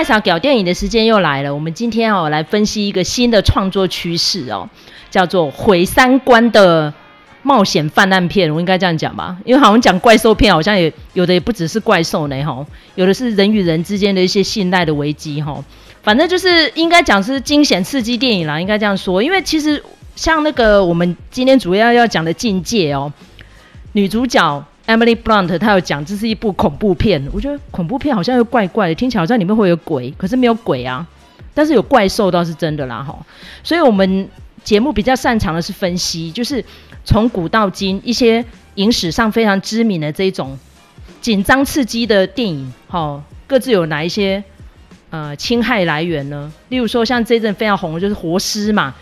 麦嫂搞电影的时间又来了，我们今天哦来分析一个新的创作趋势哦，叫做毁三观的冒险犯案片，我应该这样讲吧？因为好像讲怪兽片，好像也有的也不只是怪兽呢哈，有的是人与人之间的一些信赖的危机哈。反正就是应该讲是惊险刺激电影啦，应该这样说。因为其实像那个我们今天主要要讲的《境界》哦，女主角 Emily Blunt 他有讲这是一部恐怖片。我觉得恐怖片好像又怪怪的，听起来好像里面会有鬼，可是没有鬼啊，但是有怪兽倒是真的啦哈。所以我们节目比较擅长的是分析，就是从古到今一些影史上非常知名的这种紧张刺激的电影，哈，各自有哪一些？呃，侵害来源呢？例如说，像这阵非常红的就是活尸嘛，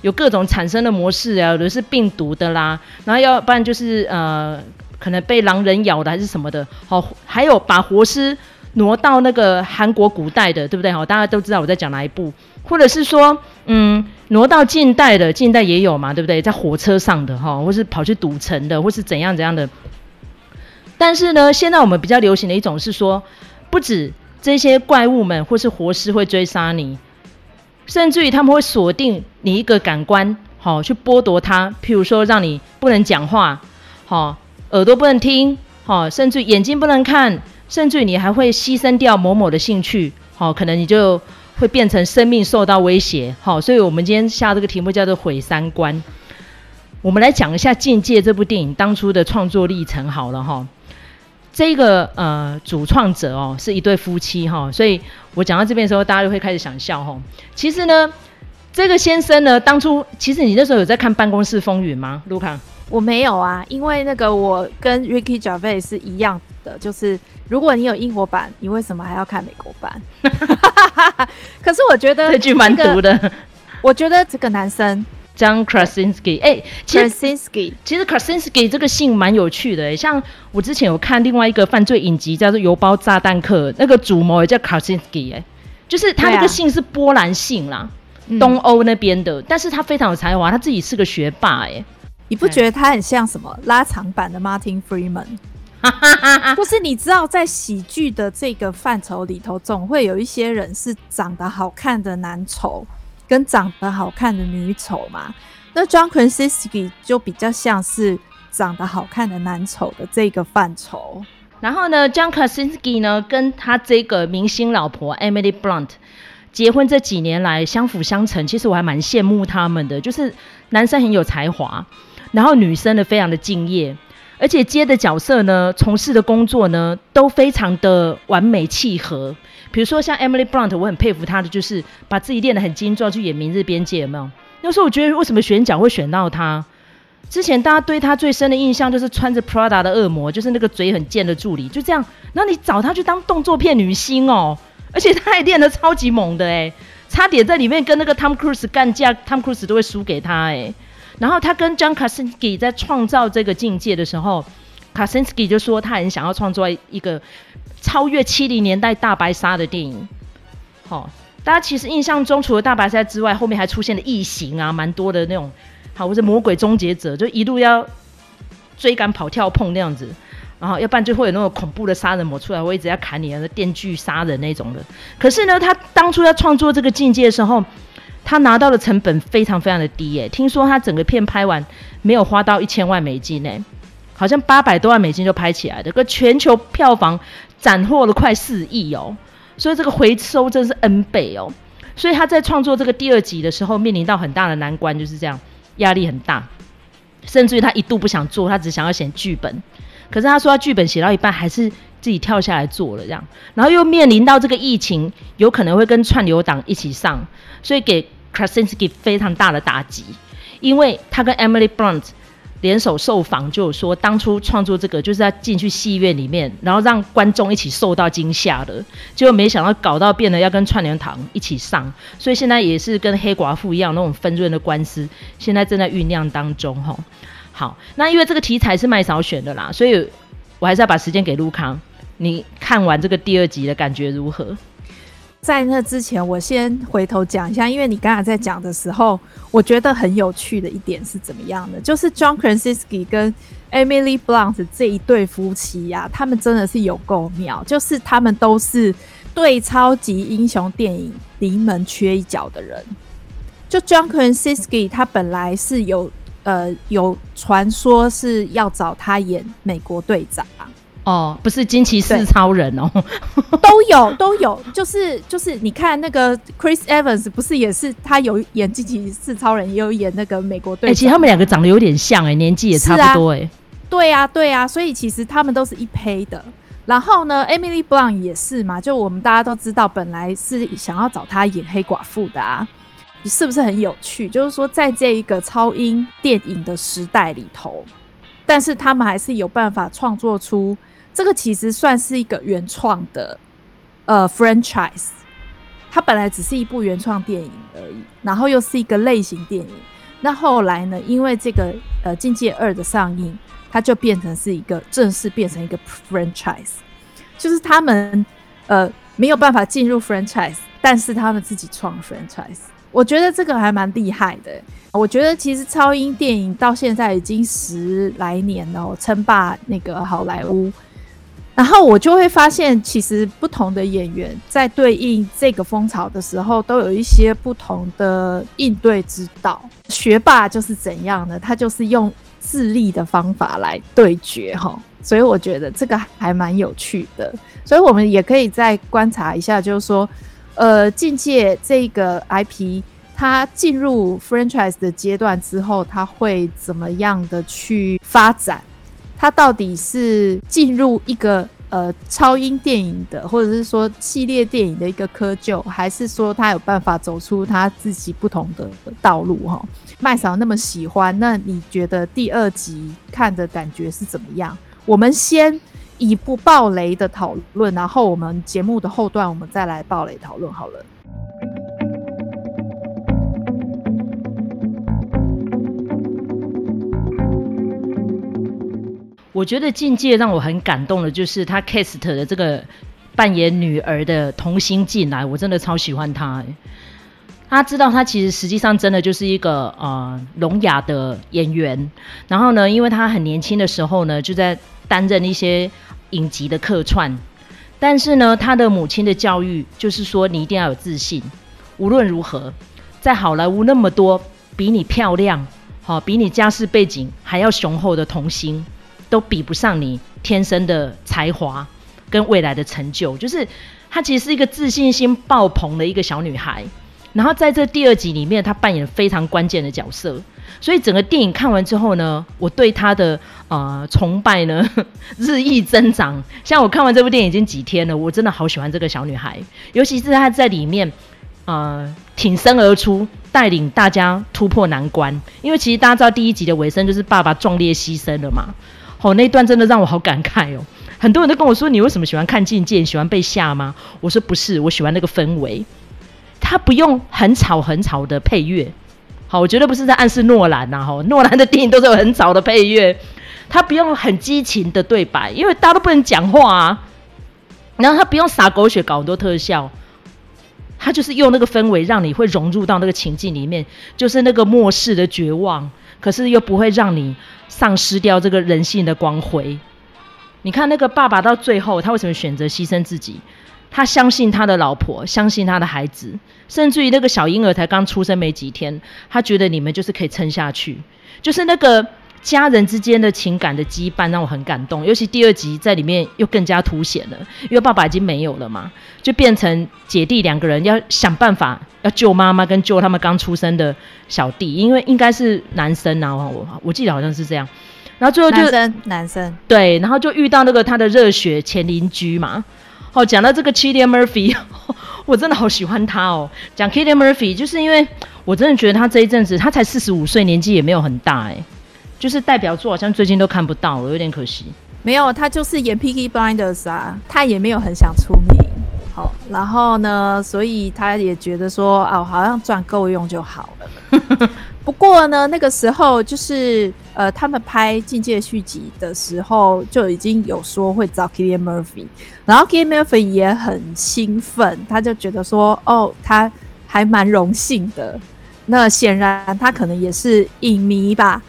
有各种产生的模式啊，有的是病毒的啦，然后要不然就是呃，可能被狼人咬的还是什么的。好，还有把活尸挪到那个韩国古代的，对不对？好，大家都知道我在讲哪一部，或者是说，嗯，挪到近代的，近代也有嘛，对不对？在火车上的哈，或是跑去赌城的，或是怎样怎样的。但是呢，现在我们比较流行的一种是说，不止。这些怪物们或是活尸会追杀你，甚至于他们会锁定你一个感官，好、去剥夺它。譬如说，让你不能讲话，好、耳朵不能听，好、甚至眼睛不能看，甚至你还会牺牲掉某某的兴趣，好、可能你就会变成生命受到威胁。好、哦，所以我们今天下这个题目叫做毁三观。我们来讲一下《境界》这部电影当初的创作历程。好了哈。这个呃主创者哦是一对夫妻哈、所以我讲到这边的时候，大家就会开始想笑哈、其实呢，这个先生呢，当初其实你那时候有在看《办公室风云》吗？卢卡，我没有啊，因为那个我跟 Ricky Gervais 是一样的，就是如果你有英国版，你为什么还要看美国版？可是我觉得、这句蛮毒的，我觉得这个男生。John Krasinski，哎、欸，其实 Krasinski，其实 Krasinski 这个姓蛮有趣的，像我之前有看另外一个犯罪影集叫做《邮包炸弹客》，那个主谋也叫 Krasinski，哎，就是他那个姓是波兰姓啦，啊、东欧那边的，嗯、但是他非常有才华，他自己是个学霸，哎，你不觉得他很像什么拉长版的 Martin Freeman？就是你知道，在喜剧的这个范畴里头，总会有一些人是长得好看的男丑。跟长得好看的女丑嘛，那 John Krasinski 就比较像是长得好看的男丑的这个范畴。然后呢，John Krasinski 呢，跟他这个明星老婆 Emily Blunt 结婚这几年来相辅相成，其实我还蛮羡慕他们的。就是男生很有才华，然后女生呢非常的敬业，而且接的角色呢，从事的工作呢，都非常的完美契合。比如说像 Emily Blunt，我很佩服她的，就是把自己练得很精壮，去演《明日边界》，有没有？那时候我觉得为什么选角会选到她？之前大家对她最深的印象就是穿着 Prada 的恶魔，就是那个嘴很贱的助理，就这样。然后你找她去当动作片女星哦，而且她还练得超级猛的诶，差点在里面跟那个 Tom Cruise 干架，Tom Cruise 都会输给她诶。然后他跟 John Krasinski 在创造这个境界的时候，Krasinski 就说他很想要创作一个。超越七零年代大白鲨的电影，好、大家其实印象中除了大白鲨之外，后面还出现了异形啊，蛮多的那种，好，或者魔鬼终结者，就一路要追赶跑跳碰那样子，然后要不然就会有那种恐怖的杀人魔出来，我一直要砍你，啊，电锯杀人那种的。可是呢，他当初要创作这个境界的时候，他拿到的成本非常非常的低耶，听说他整个片拍完没有花到一千万美金呢，好像八百多万美金就拍起来的，个全球票房。斩获了快四亿哦，所以这个回收真是 N 倍哦。所以他在创作这个第二集的时候，面临到很大的难关，就是这样，压力很大，甚至于他一度不想做，他只想要写剧本。可是他说他剧本写到一半，还是自己跳下来做了这样。然后又面临到这个疫情，有可能会跟串流党一起上，所以给 Krasinski 非常大的打击，因为他跟 Emily Blunt。联手受访就有说，当初创作这个就是要进去戏院里面，然后让观众一起受到惊吓的，结果没想到搞到变得要跟串联堂一起上，所以现在也是跟黑寡妇一样那种纷润的官司，现在正在酝酿当中哈。好，那因为这个题材是麦嫂选的啦，所以我还是要把时间给卢康，你看完这个第二集的感觉如何？在那之前，我先回头讲一下，因为你刚才在讲的时候，我觉得很有趣的一点是怎么样的？就是 John Krasinski 跟 Emily Blunt 这一对夫妻呀、他们真的是有够妙，就是他们都是对超级英雄电影临门缺一脚的人。就 John Krasinski，他本来是有呃有传说是要找他演美国队长。哦，不是惊奇四超人哦，都有都有，就是就是你看那个 Chris Evans 不是也是他有演惊奇四超人，也有演那个美国队长。哎、欸，其实他们两个长得有点像哎、欸，年纪也差不多哎、欸。对啊对啊，所以其实他们都是一胚的。然后呢，Emily Blunt 也是嘛，就我们大家都知道，本来是想要找他演黑寡妇的啊，是不是很有趣？就是说，在这一个超英电影的时代里头，但是他们还是有办法创作出。这个其实算是一个原创的呃 franchise，它本来只是一部原创电影而已，然后又是一个类型电影。那后来呢，因为这个呃《境界二》的上映，它就变成是一个正式变成一个 franchise，就是他们呃没有办法进入 franchise，但是他们自己创 franchise。我觉得这个还蛮厉害的。我觉得其实超英电影到现在已经十来年了，称霸那个好莱坞。然后我就会发现，其实不同的演员在对应这个风潮的时候，都有一些不同的应对之道。学霸就是怎样呢？他就是用智力的方法来对决，哈。所以我觉得这个还蛮有趣的。所以我们也可以再观察一下，就是说，呃，境界这个 IP 他进入 franchise 的阶段之后，他会怎么样的去发展？他到底是进入一个呃超英电影的，或者是说系列电影的一个窠臼，还是说他有办法走出他自己不同的道路？哈，麦嫂那么喜欢，那你觉得第二集看的感觉是怎么样？我们先以不爆雷的讨论，然后我们节目的后段我们再来爆雷讨论好了。我觉得《境界》让我很感动的，就是他 cast 的这个扮演女儿的童星进来，我真的超喜欢他。他知道他其实实际上真的就是一个呃聋哑的演员，然后呢，因为他很年轻的时候呢，就在担任一些影集的客串，但是呢，他的母亲的教育就是说，你一定要有自信，无论如何，在好莱坞那么多比你漂亮、好比你家世背景还要雄厚的童星。都比不上你天生的才华跟未来的成就，就是她其实是一个自信心爆棚的一个小女孩。然后在这第二集里面，她扮演非常关键的角色，所以整个电影看完之后呢，我对她的呃崇拜呢 日益增长。像我看完这部电影已经几天了，我真的好喜欢这个小女孩，尤其是她在里面呃挺身而出，带领大家突破难关。因为其实大家知道第一集的尾声就是爸爸壮烈牺牲了嘛。哦，那一段真的让我好感慨哦！很多人都跟我说：“你为什么喜欢看境界？喜欢被吓吗？”我说：“不是，我喜欢那个氛围。他不用很吵很吵的配乐。好，我绝对不是在暗示诺兰呐。哈，诺兰的电影都是有很吵的配乐。他不用很激情的对白，因为大家都不能讲话啊。然后他不用撒狗血搞很多特效，他就是用那个氛围，让你会融入到那个情境里面，就是那个末世的绝望。”可是又不会让你丧失掉这个人性的光辉。你看那个爸爸到最后，他为什么选择牺牲自己？他相信他的老婆，相信他的孩子，甚至于那个小婴儿才刚出生没几天，他觉得你们就是可以撑下去，就是那个。家人之间的情感的羁绊让我很感动，尤其第二集在里面又更加凸显了，因为爸爸已经没有了嘛，就变成姐弟两个人要想办法要救妈妈跟救他们刚出生的小弟，因为应该是男生啊，我我记得好像是这样，然后最后就男生男生。对，然后就遇到那个他的热血前邻居嘛，哦，讲到这个 Cillian Murphy，我真的好喜欢他哦，讲 Cillian Murphy 就是因为我真的觉得他这一阵子他才四十五岁，年纪也没有很大哎。就是代表作好像最近都看不到了，有点可惜。没有，他就是演《Peaky Blinders》啊，他也没有很想出名。好，然后呢，所以他也觉得说，哦，好像赚够用就好了。不过呢，那个时候就是呃，他们拍《境界》续集的时候，就已经有说会找 Killian Murphy，然后 Killian Murphy 也很兴奋，他就觉得说，哦，他还蛮荣幸的。那显然他可能也是影迷吧。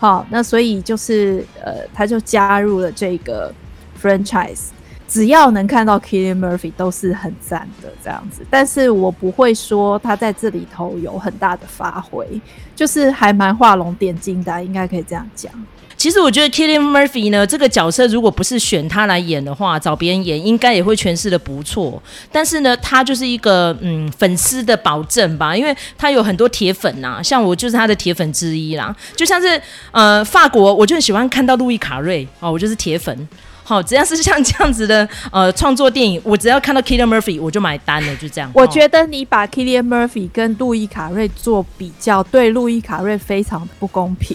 好，那所以就是呃，他就加入了这个 franchise。只要能看到 Killian Murphy 都是很赞的这样子，但是我不会说他在这里头有很大的发挥，就是还蛮画龙点睛的，应该可以这样讲。其实我觉得 Killian Murphy 呢，这个角色如果不是选他来演的话，找别人演应该也会诠释得不错。但是呢，他就是一个嗯粉丝的保证吧，因为他有很多铁粉呐、啊，像我就是他的铁粉之一啦。就像是呃法国，我就很喜欢看到路易卡瑞哦，我就是铁粉。好，只要是像这样子的呃创作电影，我只要看到 Killian Murphy 我就买单了，就这样。我觉得你把 Killian Murphy 跟路易卡瑞做比较，对路易卡瑞非常的不公平。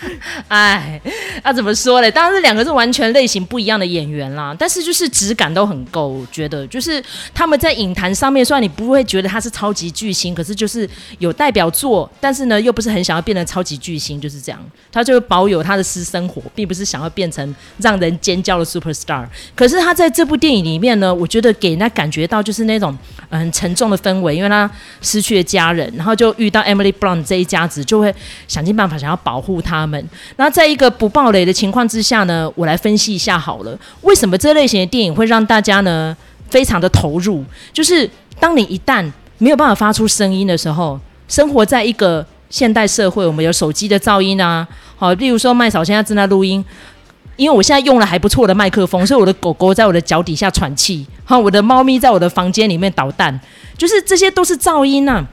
哎，那、怎么说嘞？当然，这两个是完全类型不一样的演员啦。但是就是质感都很够，我觉得就是他们在影坛上面，虽然你不会觉得他是超级巨星，可是就是有代表作，但是呢又不是很想要变成超级巨星，就是这样。他就会保有他的私生活，并不是想要变成让人尖叫的 super star。可是他在这部电影里面呢，我觉得给人家感觉到就是那种很沉重的氛围，因为他失去了家人，然后就遇到 Emily Brown 这一家子，就会想尽办法想要保护他。们，那在一个不爆雷的情况之下呢，我来分析一下好了，为什么这类型的电影会让大家呢非常的投入？就是当你一旦没有办法发出声音的时候，生活在一个现代社会，我们有手机的噪音啊，好，例如说麦嫂现在正在录音，因为我现在用了还不错的麦克风，所以我的狗狗在我的脚底下喘气，好，我的猫咪在我的房间里面捣蛋，就是这些都是噪音啊。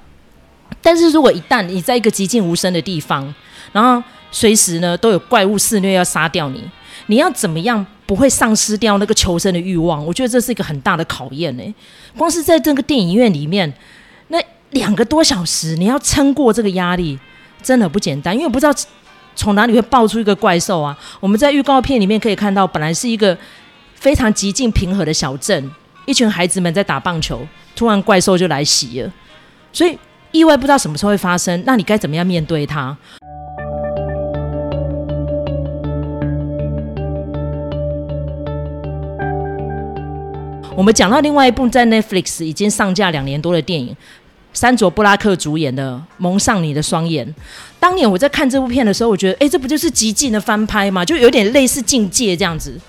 但是如果一旦你在一个寂静无声的地方，然后随时呢都有怪物肆虐要杀掉你，你要怎么样不会丧失掉那个求生的欲望？我觉得这是一个很大的考验呢。光是在这个电影院里面，那两个多小时，你要撑过这个压力，真的不简单。因为我不知道从哪里会爆出一个怪兽啊！我们在预告片里面可以看到，本来是一个非常寂静平和的小镇，一群孩子们在打棒球，突然怪兽就来袭了，所以意外不知道什么时候会发生。那你该怎么样面对它？我们讲到另外一部在 Netflix 已经上架两年多的电影，山卓布拉克主演的《蒙上你的双眼》。当年我在看这部片的时候，我觉得，哎，这不就是极尽的翻拍吗？就有点类似《境界》这样子，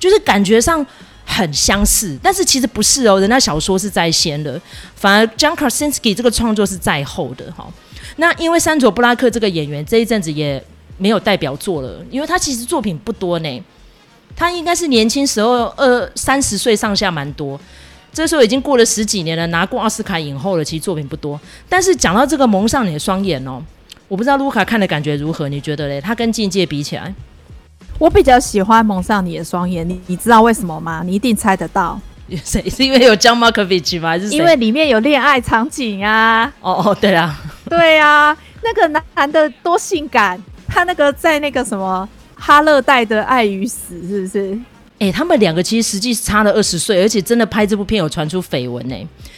就是感觉上很相似，但是其实不是哦。人家小说是在先的，反而 John Krasinski 这个创作是在后的。哈，那因为山卓布拉克这个演员这一阵子也没有代表作了，因为他其实作品不多呢。他应该是年轻时候二三十岁上下蛮多，这时候已经过了十几年了，拿过奥斯卡影后了。其实作品不多，但是讲到这个蒙上你的双眼哦，我不知道卢卡看的感觉如何？你觉得嘞？他跟境界比起来，我比较喜欢蒙上你的双眼。你你知道为什么吗？你一定猜得到。谁？是因为有 John Malkovich 吗？还是因为里面有恋爱场景啊？哦哦，对啊，对啊，那个男的多性感，他那个在那个什么。哈勒戴的爱与死是不是？哎、欸，他们两个其实实际是差了二十岁，而且真的拍这部片有传出绯闻呢。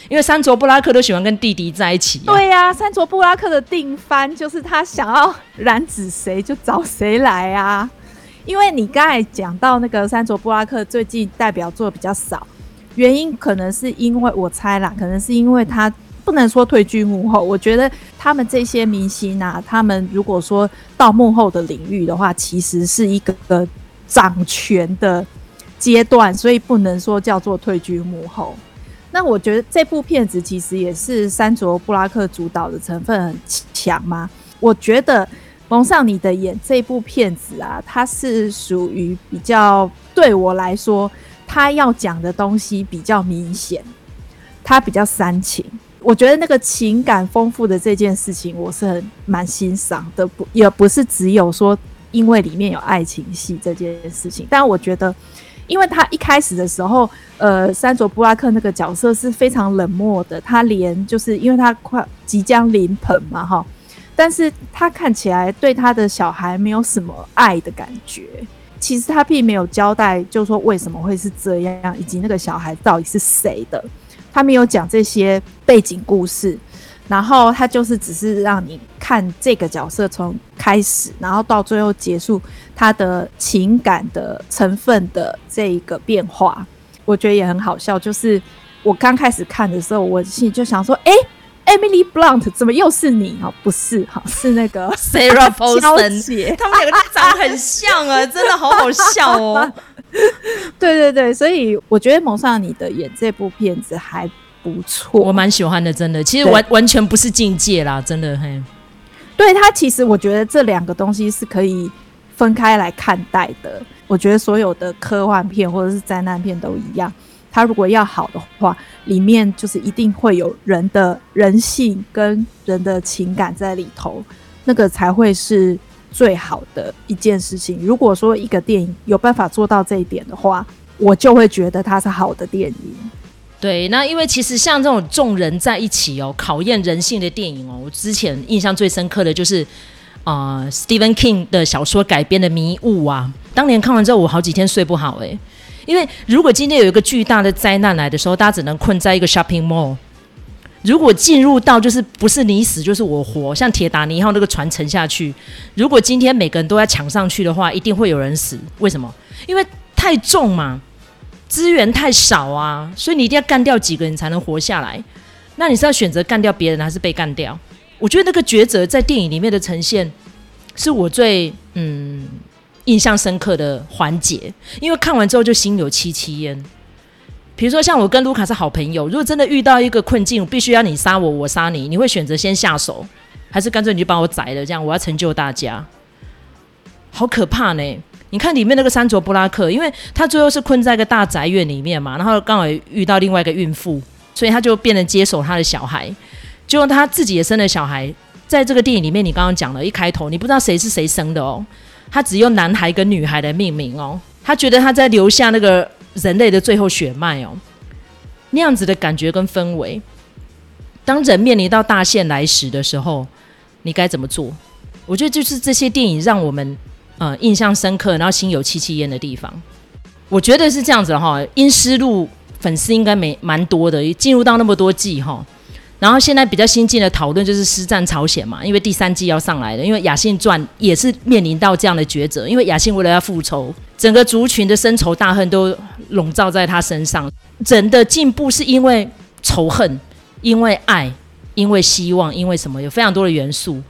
因为山卓布拉克都喜欢跟弟弟在一起、啊。对呀、啊，珊卓布拉克的定番就是他想要染指谁就找谁来啊。因为你刚才讲到那个山卓布拉克最近代表作比较少，原因可能是因为我猜啦，可能是因为他。不能说退居幕后，我觉得他们这些明星啊，他们如果说到幕后的领域的话，其实是一个个掌权的阶段，所以不能说叫做退居幕后。那我觉得这部片子其实也是山卓布拉克主导的成分很强吗。我觉得蒙上你的眼这部片子啊，它是属于比较对我来说，他要讲的东西比较明显，他比较煽情。我觉得那个情感丰富的这件事情，我是很蛮欣赏的，不也不是只有说因为里面有爱情戏这件事情。但我觉得，因为他一开始的时候，呃，山卓布拉克那个角色是非常冷漠的，他连就是因为他快即将临盆嘛，哈，但是他看起来对他的小孩没有什么爱的感觉。其实他并没有交代，就是说为什么会是这样，以及那个小孩到底是谁的。他没有讲这些背景故事，然后他就是只是让你看这个角色从开始，然后到最后结束他的情感的成分的这一个变化，我觉得也很好笑。就是我刚开始看的时候，我心里就想说：“哎，Emily Blunt 怎么又是你？哦，不是哈，是那个 Sarah Paulson 姐，他们两个长得很像啊，真的好好笑哦。” 对对对，所以我觉得蒙上你的眼这部片子还不错，我蛮喜欢的，真的。其实完完全不是境界啦，真的嘿。对，他其实我觉得这两个东西是可以分开来看待的。我觉得所有的科幻片或者是灾难片都一样，它如果要好的话，里面就是一定会有人的人性跟人的情感在里头，那个才会是最好的一件事情。如果说一个电影有办法做到这一点的话，我就会觉得它是好的电影。对，那因为其实像这种众人在一起哦，考验人性的电影哦，我之前印象最深刻的就是啊、呃、Stephen King 的小说改编的《迷雾》啊，当年看完之后我好几天睡不好诶，因为如果今天有一个巨大的灾难来的时候，大家只能困在一个 shopping mall。如果进入到就是不是你死就是我活，像铁达尼号那个船沉下去，如果今天每个人都要抢上去的话，一定会有人死。为什么？因为太重嘛。资源太少啊，所以你一定要干掉几个人才能活下来。那你是要选择干掉别人，还是被干掉？我觉得那个抉择在电影里面的呈现，是我最嗯印象深刻的环节。因为看完之后就心有戚戚焉。比如说像我跟卢卡是好朋友，如果真的遇到一个困境，我必须要你杀我，我杀你，你会选择先下手，还是干脆你就把我宰了？这样我要成就大家，好可怕呢。你看里面那个山卓布拉克，因为他最后是困在一个大宅院里面嘛，然后刚好遇到另外一个孕妇，所以他就变成接手他的小孩，结果他自己也生了小孩。在这个电影里面，你刚刚讲了一开头，你不知道谁是谁生的哦，他只用男孩跟女孩来命名哦，他觉得他在留下那个人类的最后血脉哦，那样子的感觉跟氛围。当人面临到大限来时的时候，你该怎么做？我觉得就是这些电影让我们。呃，印象深刻，然后心有戚戚焉的地方，我觉得是这样子哈。阴尸路粉丝应该没蛮多的，进入到那么多季哈。然后现在比较新进的讨论就是《尸战朝鲜》嘛，因为第三季要上来了，因为亚信传也是面临到这样的抉择，因为亚信为了要复仇，整个族群的深仇大恨都笼罩在他身上。人的进步是因为仇恨，因为爱，因为希望，因为什么？有非常多的元素。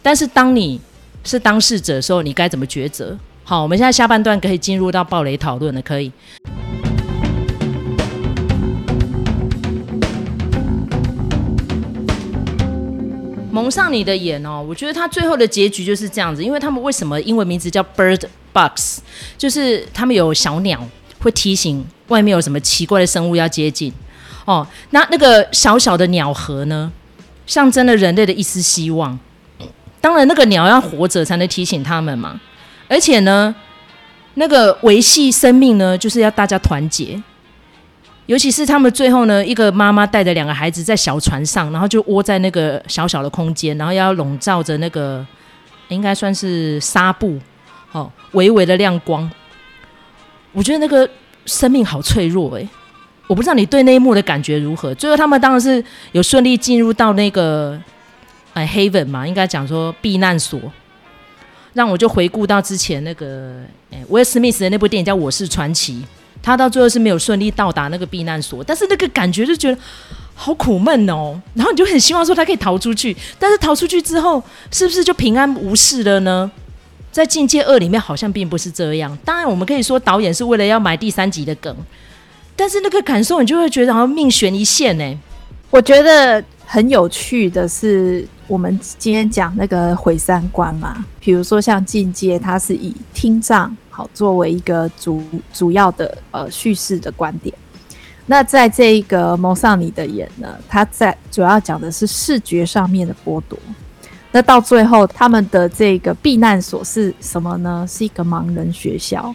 但是当你是当事者的时候，你该怎么抉择？好，我们现在下半段可以进入到爆雷讨论了。可以蒙上你的眼哦！我觉得他最后的结局就是这样子，因为他们为什么英文名字叫 Bird Box，就是他们有小鸟会提醒外面有什么奇怪的生物要接近哦。那那个小小的鸟盒呢，象征了人类的一丝希望。当然，那个鸟要活着才能提醒他们嘛。而且呢，那个维系生命呢，就是要大家团结。尤其是他们最后呢，一个妈妈带着两个孩子在小船上，然后就窝在那个小小的空间，然后要笼罩着那个应该算是纱布，哦，微微的亮光。我觉得那个生命好脆弱诶，我不知道你对那一幕的感觉如何。最后他们当然是有顺利进入到那个。哎，Haven 嘛，应该讲说避难所，让我就回顾到之前那个哎，威尔史密斯的那部电影叫《我是传奇》，他到最后是没有顺利到达那个避难所，但是那个感觉就觉得好苦闷哦。然后你就很希望说他可以逃出去，但是逃出去之后是不是就平安无事了呢？在《境界二》里面好像并不是这样。当然，我们可以说导演是为了要埋第三集的梗，但是那个感受你就会觉得好像命悬一线呢。我觉得很有趣的是。我们今天讲那个毁三观嘛，比如说像境界，它是以听障好作为一个主主要的呃叙事的观点。那在这一个蒙上你的眼呢，它在主要讲的是视觉上面的剥夺。那到最后，他们的这个避难所是什么呢？是一个盲人学校。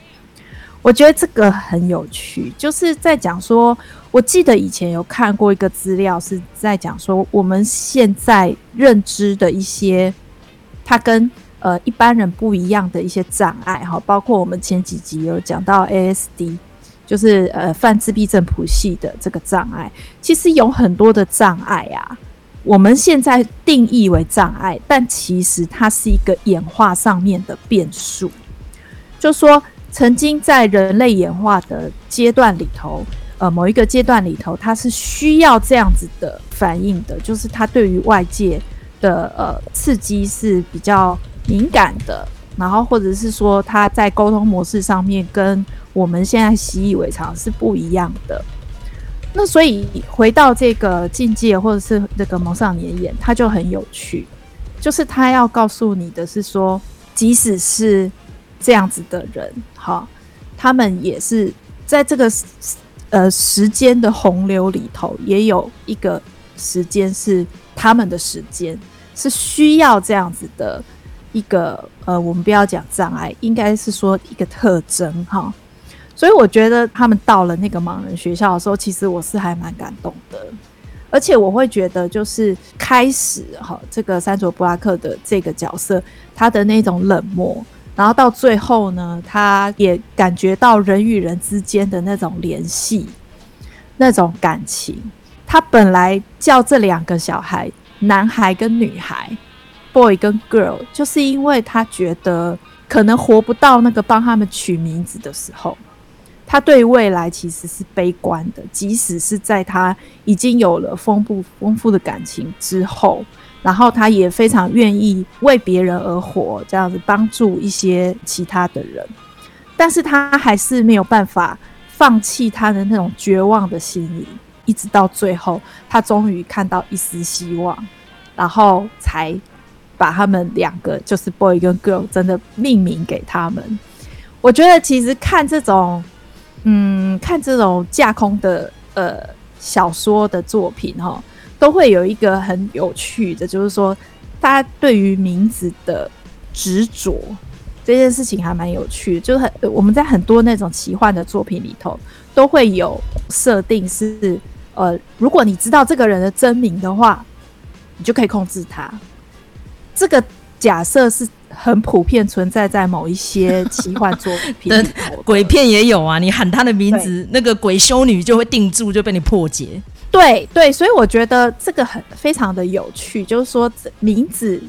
我觉得这个很有趣，就是在讲说。我记得以前有看过一个资料，是在讲说我们现在认知的一些，它跟呃一般人不一样的一些障碍哈，包括我们前几集有讲到 ASD，就是呃泛自闭症谱系的这个障碍，其实有很多的障碍啊，我们现在定义为障碍，但其实它是一个演化上面的变数，就说曾经在人类演化的阶段里头。呃，某一个阶段里头，它是需要这样子的反应的，就是它对于外界的呃刺激是比较敏感的，然后或者是说它在沟通模式上面跟我们现在习以为常是不一样的。那所以回到这个境界，或者是这个蒙上你的眼，它就很有趣，就是他要告诉你的是说，即使是这样子的人，哈，他们也是在这个呃时间的洪流里头，也有一个时间是他们的时间，是需要这样子的一个呃，我们不要讲障碍，应该是说一个特征，哈。所以我觉得他们到了那个盲人学校的时候，其实我是还蛮感动的，而且我会觉得就是开始哈，这个山卓布拉克的这个角色，他的那种冷漠，然后到最后呢，他也感觉到人与人之间的那种联系，那种感情。他本来叫这两个小孩，男孩跟女孩，boy 跟 girl，就是因为他觉得可能活不到那个帮他们取名字的时候。他对未来其实是悲观的，即使是在他已经有了丰富丰富的感情之后，然后他也非常愿意为别人而活，这样子帮助一些其他的人，但是他还是没有办法放弃他的那种绝望的心理，一直到最后，他终于看到一丝希望，然后才把他们两个，就是 boy 跟 girl，真的命名给他们。我觉得其实看这种。嗯，看这种架空的呃小说的作品哈，都会有一个很有趣的，就是说，大家对于名字的执着这件事情还蛮有趣的。就是很我们在很多那种奇幻的作品里头，都会有设定是呃，如果你知道这个人的真名的话，你就可以控制他。这个假设是。很普遍存在在某一些奇幻作品 鬼片也有啊。你喊他的名字，那个鬼修女就会定住，就被你破解。对对，所以我觉得这个很非常的有趣，就是说名字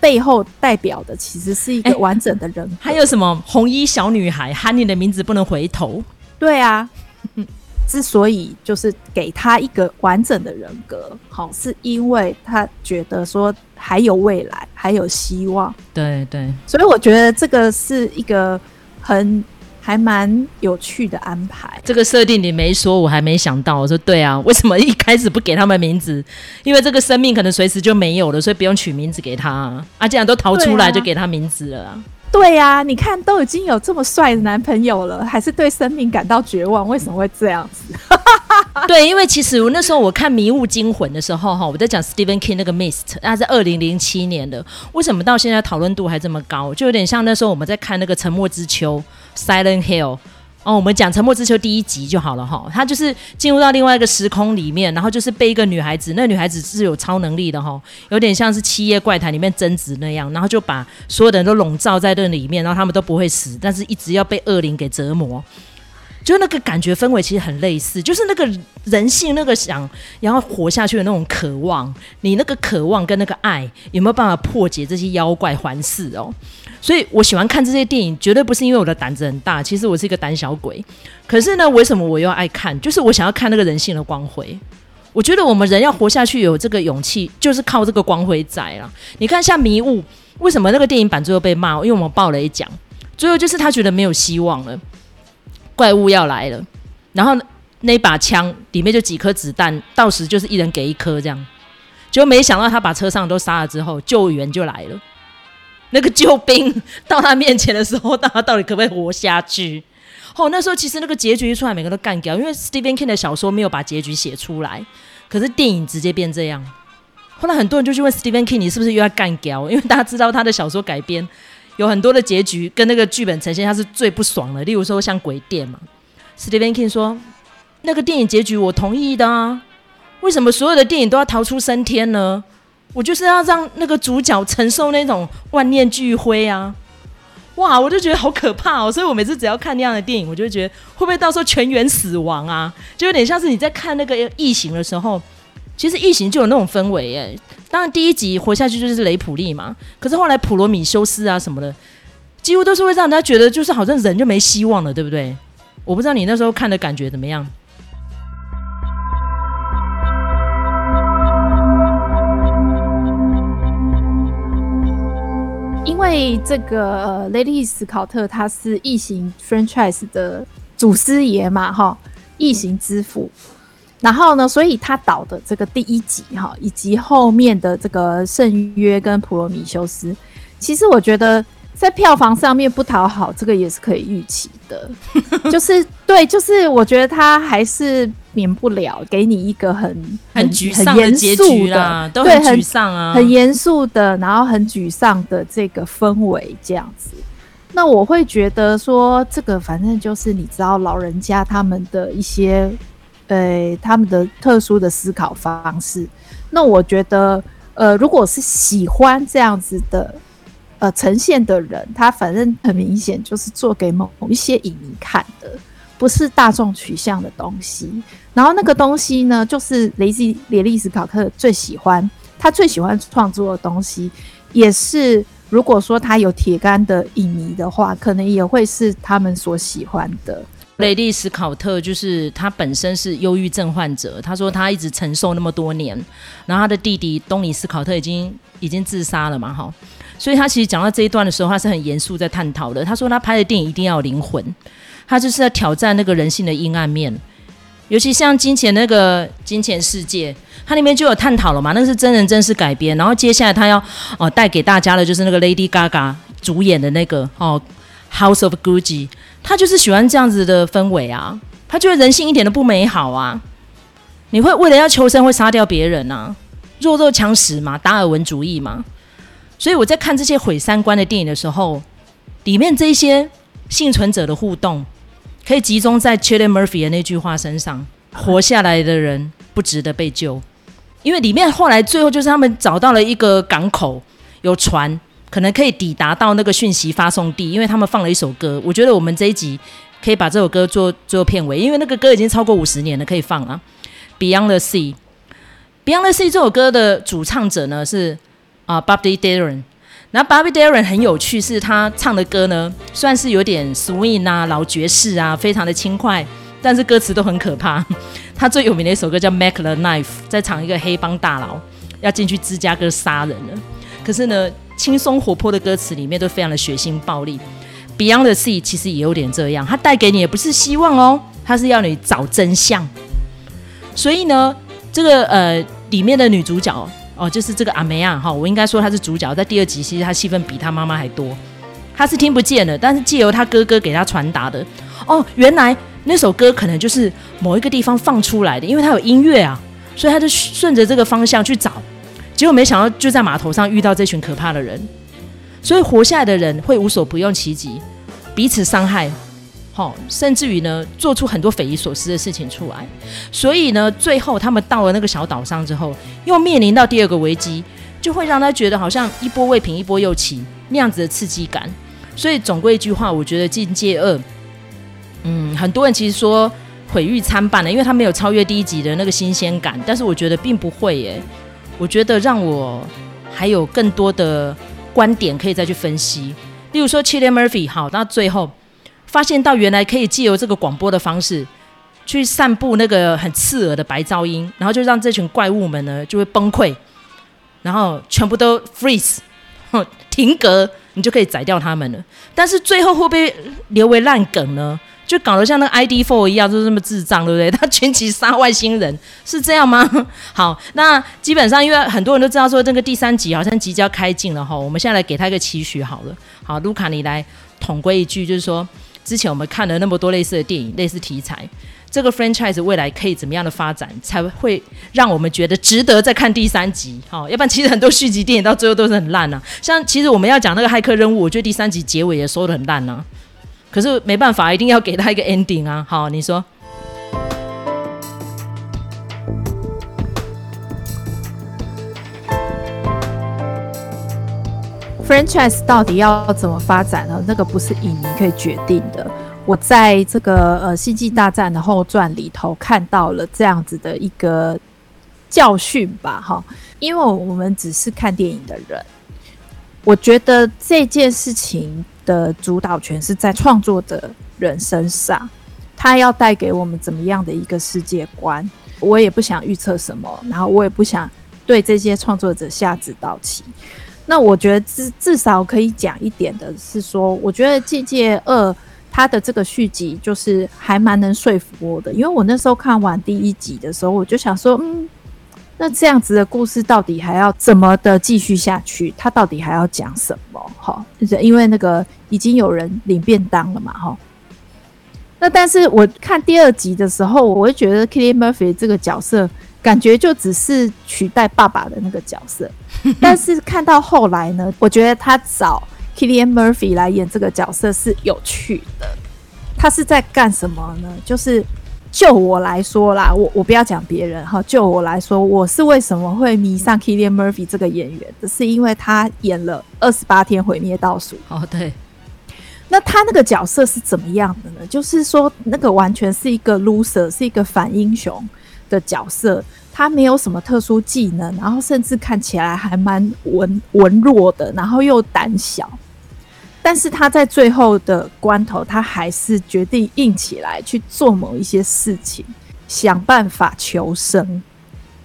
背后代表的其实是一个完整的人。欸。还有什么红衣小女孩喊你的名字不能回头？对啊。之所以就是给他一个完整的人格，好，是因为他觉得说还有未来，还有希望。对对，所以我觉得这个是一个很还蛮有趣的安排。这个设定你没说，我还没想到。我说对啊，为什么一开始不给他们名字？因为这个生命可能随时就没有了，所以不用取名字给他啊。啊，既然都逃出来，就给他名字了啊。对呀、啊，你看都已经有这么帅的男朋友了，还是对生命感到绝望，为什么会这样子？对，因为其实我那时候我看《迷雾惊魂》的时候，哈，我在讲 Stephen King 那个《Mist》，那是二零零七年的，为什么到现在讨论度还这么高？就有点像那时候我们在看那个《沉默之秋》（Silent Hill）。哦，我们讲《沉默之丘》第一集就好了哈，他就是进入到另外一个时空里面，然后就是被一个女孩子，那女孩子是有超能力的哈，有点像是《七夜怪谈》里面贞子那样，然后就把所有的人都笼罩在这里面，然后他们都不会死，但是一直要被恶灵给折磨。就那个感觉氛围其实很类似，就是那个人性那个想然后活下去的那种渴望，你那个渴望跟那个爱有没有办法破解这些妖怪环视哦？所以我喜欢看这些电影，绝对不是因为我的胆子很大，其实我是一个胆小鬼。可是呢，为什么我又爱看？就是我想要看那个人性的光辉。我觉得我们人要活下去，有这个勇气，就是靠这个光辉在了。你看像《迷雾》，为什么那个电影版最后被骂？因为我们爆了一讲，最后就是他觉得没有希望了。怪物要来了，然后那把枪里面就几颗子弹，到时就是一人给一颗这样，就没想到他把车上都杀了之后，救援就来了。那个救兵到他面前的时候，他到底可不可以活下去？哦，那时候其实那个结局一出来，每个都干掉，因为 Stephen King 的小说没有把结局写出来，可是电影直接变这样。后来很多人就去问 Stephen King，你是不是又要干掉？因为大家知道他的小说改编。有很多的结局跟那个剧本呈现，他是最不爽的。例如说像鬼店嘛，Stephen King 说那个电影结局我同意的啊，为什么所有的电影都要逃出升天呢？我就是要让那个主角承受那种万念俱灰啊！哇，我就觉得好可怕哦。所以我每次只要看那样的电影，我就觉得会不会到时候全员死亡啊？就有点像是你在看那个异形的时候。其实异形就有那种氛围耶，当然第一集活下去就是雷普利嘛，可是后来普罗米修斯啊什么的，几乎都是会让人家觉得就是好像人就没希望了，对不对？我不知道你那时候看的感觉怎么样。因为这个 Lady 斯考特他是异形 franchise 的祖师爷嘛，哈，异形之父。然后呢，所以他导的这个第一集哈，以及后面的这个圣约跟普罗米修斯，其实我觉得在票房上面不讨好，这个也是可以预期的。就是对，就是我觉得他还是免不了给你一个很很，很沮丧的结局啦，都很沮丧啊，很严肃的，然后很沮丧的这个氛围这样子。那我会觉得说，这个反正就是你知道，老人家他们的一些。呃，他们的特殊的思考方式，那我觉得，呃，如果是喜欢这样子的，呃，呈现的人，他反正很明显就是做给某某一些影迷看的，不是大众取向的东西。然后那个东西呢，就是雷西列利史考特最喜欢，他最喜欢创作的东西，也是如果说他有铁杆的影迷的话，可能也会是他们所喜欢的。雷利·史考特就是他本身是忧郁症患者，他说他一直承受那么多年，然后他的弟弟东尼·斯考特已经已经自杀了嘛，哈，所以他其实讲到这一段的时候，他是很严肃在探讨的。他说他拍的电影一定要有灵魂，他就是在挑战那个人性的阴暗面，尤其像金钱那个《金钱世界》，它里面就有探讨了嘛，那是真人真事改编，然后接下来他要哦带给大家的就是那个 Lady Gaga 主演的那个哦。House of Gucci，他就是喜欢这样子的氛围啊，他觉得人性一点都不美好啊。你会为了要求生会杀掉别人啊，弱肉强食嘛，达尔文主义嘛。所以我在看这些毁三观的电影的时候，里面这些幸存者的互动，可以集中在 c h i l l i n Murphy 的那句话身上：活下来的人不值得被救。因为里面后来最后就是他们找到了一个港口，有船。可能可以抵达到那个讯息发送地，因为他们放了一首歌。我觉得我们这一集可以把这首歌做做片尾，因为那个歌已经超过五十年了，可以放啊。Beyond the Sea，Beyond the Sea 这首歌的主唱者呢是啊 Bobby Darren，。然后 Bobby Darren 很有趣，是他唱的歌呢，算是有点 swing 啊、老爵士啊，非常的轻快，但是歌词都很可怕。他最有名的一首歌叫 Make the Knife，在唱一个黑帮大佬要进去芝加哥杀人了，可是呢。轻松活泼的歌词里面都非常的血腥暴力。Beyond the Sea 其实也有点这样，它带给你也不是希望哦，它是要你找真相。所以呢，这个呃里面的女主角哦，就是这个阿梅亚哈，我应该说他是主角，在第二集其实他戏份比他妈妈还多。他是听不见的，但是借由他哥哥给他传达的哦，原来那首歌可能就是某一个地方放出来的，因为他有音乐啊，所以他就顺着这个方向去找。结果没想到就在码头上遇到这群可怕的人，所以活下来的人会无所不用其极，彼此伤害，甚至于呢做出很多匪夷所思的事情出来。所以呢，最后他们到了那个小岛上之后，又面临到第二个危机，就会让他觉得好像一波未平一波又起那样子的刺激感。所以总归一句话，我觉得《境界二》，嗯，很多人其实说毁誉参半了，因为他没有超越第一集的那个新鲜感，但是我觉得并不会耶。我觉得让我还有更多的观点可以再去分析，例如说 Cillian Murphy 好，到最后发现到原来可以借由这个广播的方式去散布那个很刺耳的白噪音，然后就让这群怪物们呢就会崩溃，然后全部都 freeze 停格，你就可以宰掉他们了。但是最后会不会留为烂梗呢？就搞得像那个 ID4 一样，就是这么智障，对不对？他群起杀外星人，是这样吗？好，那基本上因为很多人都知道说这个第三集好像即将开镜了哈，我们现在来给他一个期许好了。好，卢卡你来统归一句，就是说之前我们看了那么多类似的电影、类似题材，这个 franchise 未来可以怎么样的发展，才会让我们觉得值得再看第三集？好，要不然其实很多续集电影到最后都是很烂啊。像其实我们要讲那个骇客任务，我觉得第三集结尾也说的很烂啊。可是没办法，一定要给他一个 ending 啊！好，你说，franchise 到底要怎么发展呢？那个不是影迷可以决定的。我在这个呃《星际大战》的后传里头看到了这样子的一个教训吧，哈，因为我们只是看电影的人，我觉得这件事情。的主导权是在创作的人身上，他要带给我们怎么样的一个世界观？我也不想预测什么，然后我也不想对这些创作者下指导棋。那我觉得至至少可以讲一点的是说，我觉得《�境界二》他的这个续集就是还蛮能说服我的，因为我那时候看完第一集的时候，我就想说，嗯，那这样子的故事到底还要怎么的继续下去？他到底还要讲什么？哈，就是因为那个已经有人领便当了嘛，哈。那但是我看第二集的时候，我会觉得 Cillian Murphy 这个角色感觉就只是取代爸爸的那个角色，但是看到后来呢，我觉得他找 Killian Murphy 来演这个角色是有趣的。他是在干什么呢？就是就我来说啦，我我不要讲别人哈，就我来说，我是为什么会迷上 Killian Murphy 这个演员的，是因为他演了二十八天毁灭倒数。哦，对。那他那个角色是怎么样的呢？就是说，那个完全是一个 loser，是一个反英雄的角色。他没有什么特殊技能，然后甚至看起来还蛮文文弱的，然后又胆小。但是他在最后的关头，他还是决定硬起来去做某一些事情，想办法求生。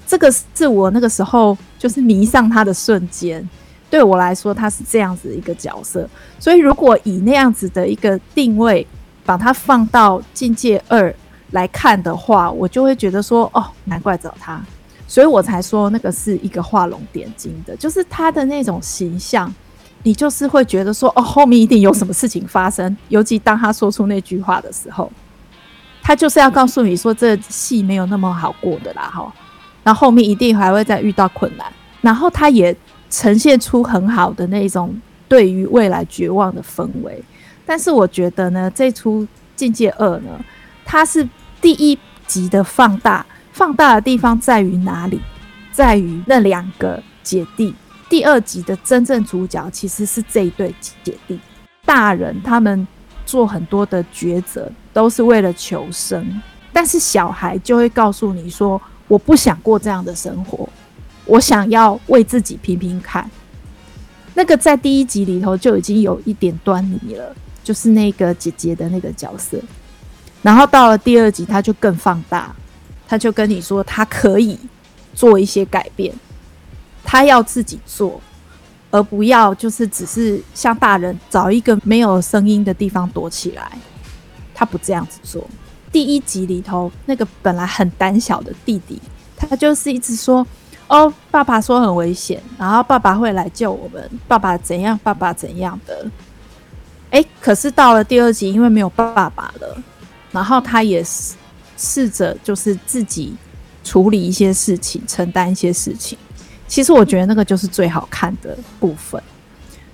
这个是我那个时候就是迷上他的瞬间。对我来说，他是这样子的一个角色，所以如果以那样子的一个定位，把它放到《境界二》来看的话，我就会觉得说，哦，难怪找他，所以我才说那个是一个画龙点睛的，就是他的那种形象，你就是会觉得说，哦，后面一定有什么事情发生，尤其当他说出那句话的时候，他就是要告诉你说，这戏没有那么好过的啦，哈，那后面一定还会再遇到困难，然后他也。呈现出很好的那种对于未来绝望的氛围，但是我觉得呢，这出《境界二》呢，它是第一集的放大，放大的地方在于哪里？在于那两个姐弟。第二集的真正主角其实是这一对姐弟，大人他们做很多的抉择都是为了求生，但是小孩就会告诉你说：“我不想过这样的生活。”我想要为自己拼拼看，那个在第一集里头就已经有一点端倪了，就是那个姐姐的那个角色。然后到了第二集，他就更放大，他就跟你说他可以做一些改变，他要自己做，而不要就是只是像大人找一个没有声音的地方躲起来。他不这样子做。第一集里头那个本来很胆小的弟弟，他就是一直说。哦，爸爸说很危险，然后爸爸会来救我们。爸爸怎样？爸爸怎样的？诶，可是到了第二集，因为没有爸爸了，然后他也试试着就是自己处理一些事情，承担一些事情。其实我觉得那个就是最好看的部分。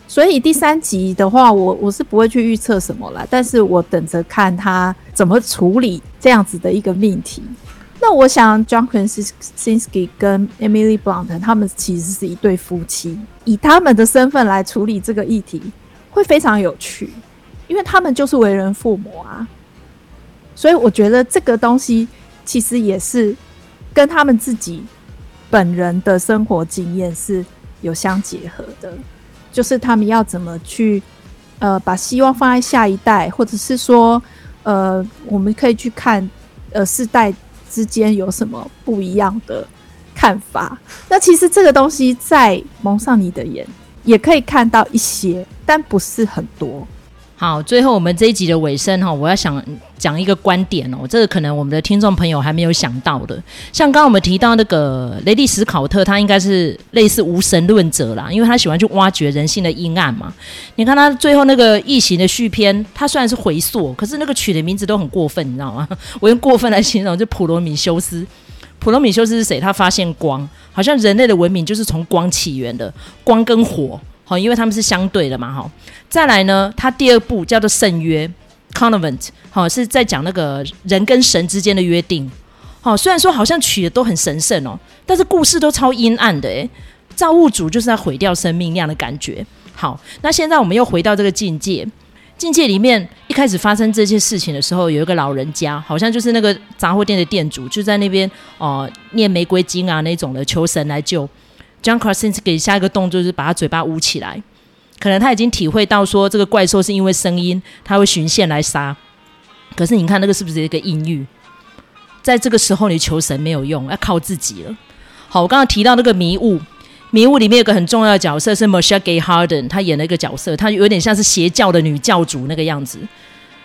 所以第三集的话，我我是不会去预测什么啦，但是我等着看他怎么处理这样子的一个命题。那我想，John Krasinski 跟 Emily Blunt 他们其实是一对夫妻，以他们的身份来处理这个议题，会非常有趣，因为他们就是为人父母啊。所以我觉得这个东西其实也是跟他们自己本人的生活经验是有相结合的，就是他们要怎么去呃把希望放在下一代，或者是说呃我们可以去看呃世代。之间有什么不一样的看法？那其实这个东西在蒙上你的眼也可以看到一些，但不是很多。好，最后我们这一集的尾声哈，我要想讲一个观点哦，这个可能我们的听众朋友还没有想到的。像刚刚我们提到那个雷利史考特，他应该是类似无神论者啦，因为他喜欢去挖掘人性的阴暗嘛。你看他最后那个异形的续篇，他虽然是回溯，可是那个取的名字都很过分，你知道吗？我用过分来形容，就普罗米修斯。普罗米修斯是谁？他发现光，好像人类的文明就是从光起源的，光跟火。好，因为他们是相对的嘛，哈。再来呢，他第二部叫做《圣约》（Covenant），好，是在讲那个人跟神之间的约定。好，虽然说好像取的都很神圣哦，但是故事都超阴暗的，诶，造物主就是在毁掉生命那样的感觉。好，那现在我们又回到这个境界，境界里面一开始发生这些事情的时候，有一个老人家，好像就是那个杂货店的店主，就在那边哦、念玫瑰经啊那种的，求神来救。John Krasinski 下一个动作就是把他嘴巴捂起来，可能他已经体会到说这个怪兽是因为声音，他会循线来杀。可是你看那个是不是一个隐喻？在这个时候你求神没有用，要靠自己了。好，我刚刚提到那个迷雾，迷雾里面有个很重要的角色是 Marcia Gay Harden，他演了一个角色，他有点像是邪教的女教主那个样子。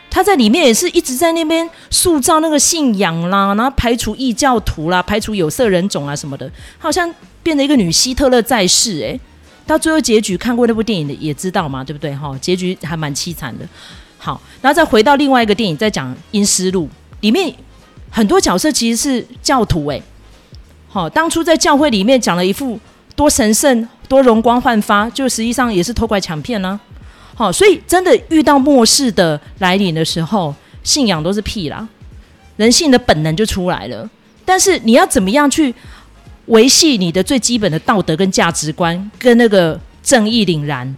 他在里面也是一直在那边塑造那个信仰啦，然后排除异教徒啦，排除有色人种啊什么的，好像变成一个女希特勒在世诶，到最后结局看过那部电影的也知道嘛，对不对哈？结局还蛮凄惨的。好，然后再回到另外一个电影，再讲《阴尸路》里面很多角色其实是教徒诶。好，当初在教会里面讲了一副多神圣、多容光焕发，就实际上也是偷拐抢骗呢。好，所以真的遇到末世的来临的时候，信仰都是屁啦，人性的本能就出来了。但是你要怎么样去维系你的最基本的道德跟价值观，跟那个正义凛然，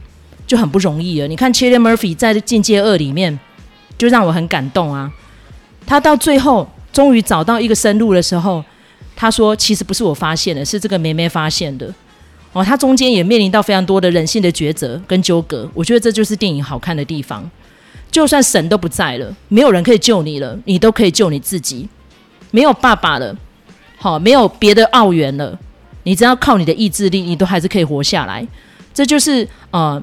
就很不容易了。你看 c h i l l i Murphy 在《境界二》里面，就让我很感动啊。他到最后终于找到一个生路的时候，他说：“其实不是我发现的，是这个妹妹发现的。”哦，他中间也面临到非常多的人性的抉择跟纠葛，我觉得这就是电影好看的地方。就算神都不在了，没有人可以救你了，你都可以救你自己。没有爸爸了，好，没有别的澳元了，你只要靠你的意志力，你都还是可以活下来。这就是呃，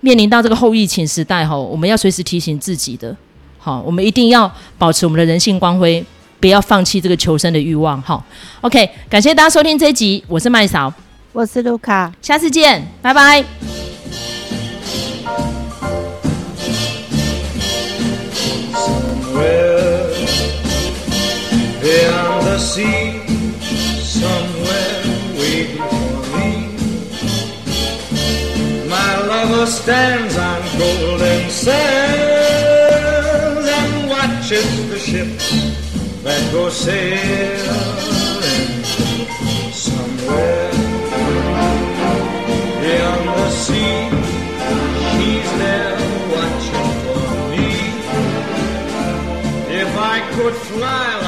面临到这个后疫情时代哈，我们要随时提醒自己的，好，我们一定要保持我们的人性光辉，不要放弃这个求生的欲望。好，OK，感谢大家收听这一集，我是麦嫂，我是卢卡，下次见，拜拜。somewhere waiting for me. My lover stands on golden sands and watches the ships that go sailing somewhere beyond the sea. He's there watching for me. If I could fly.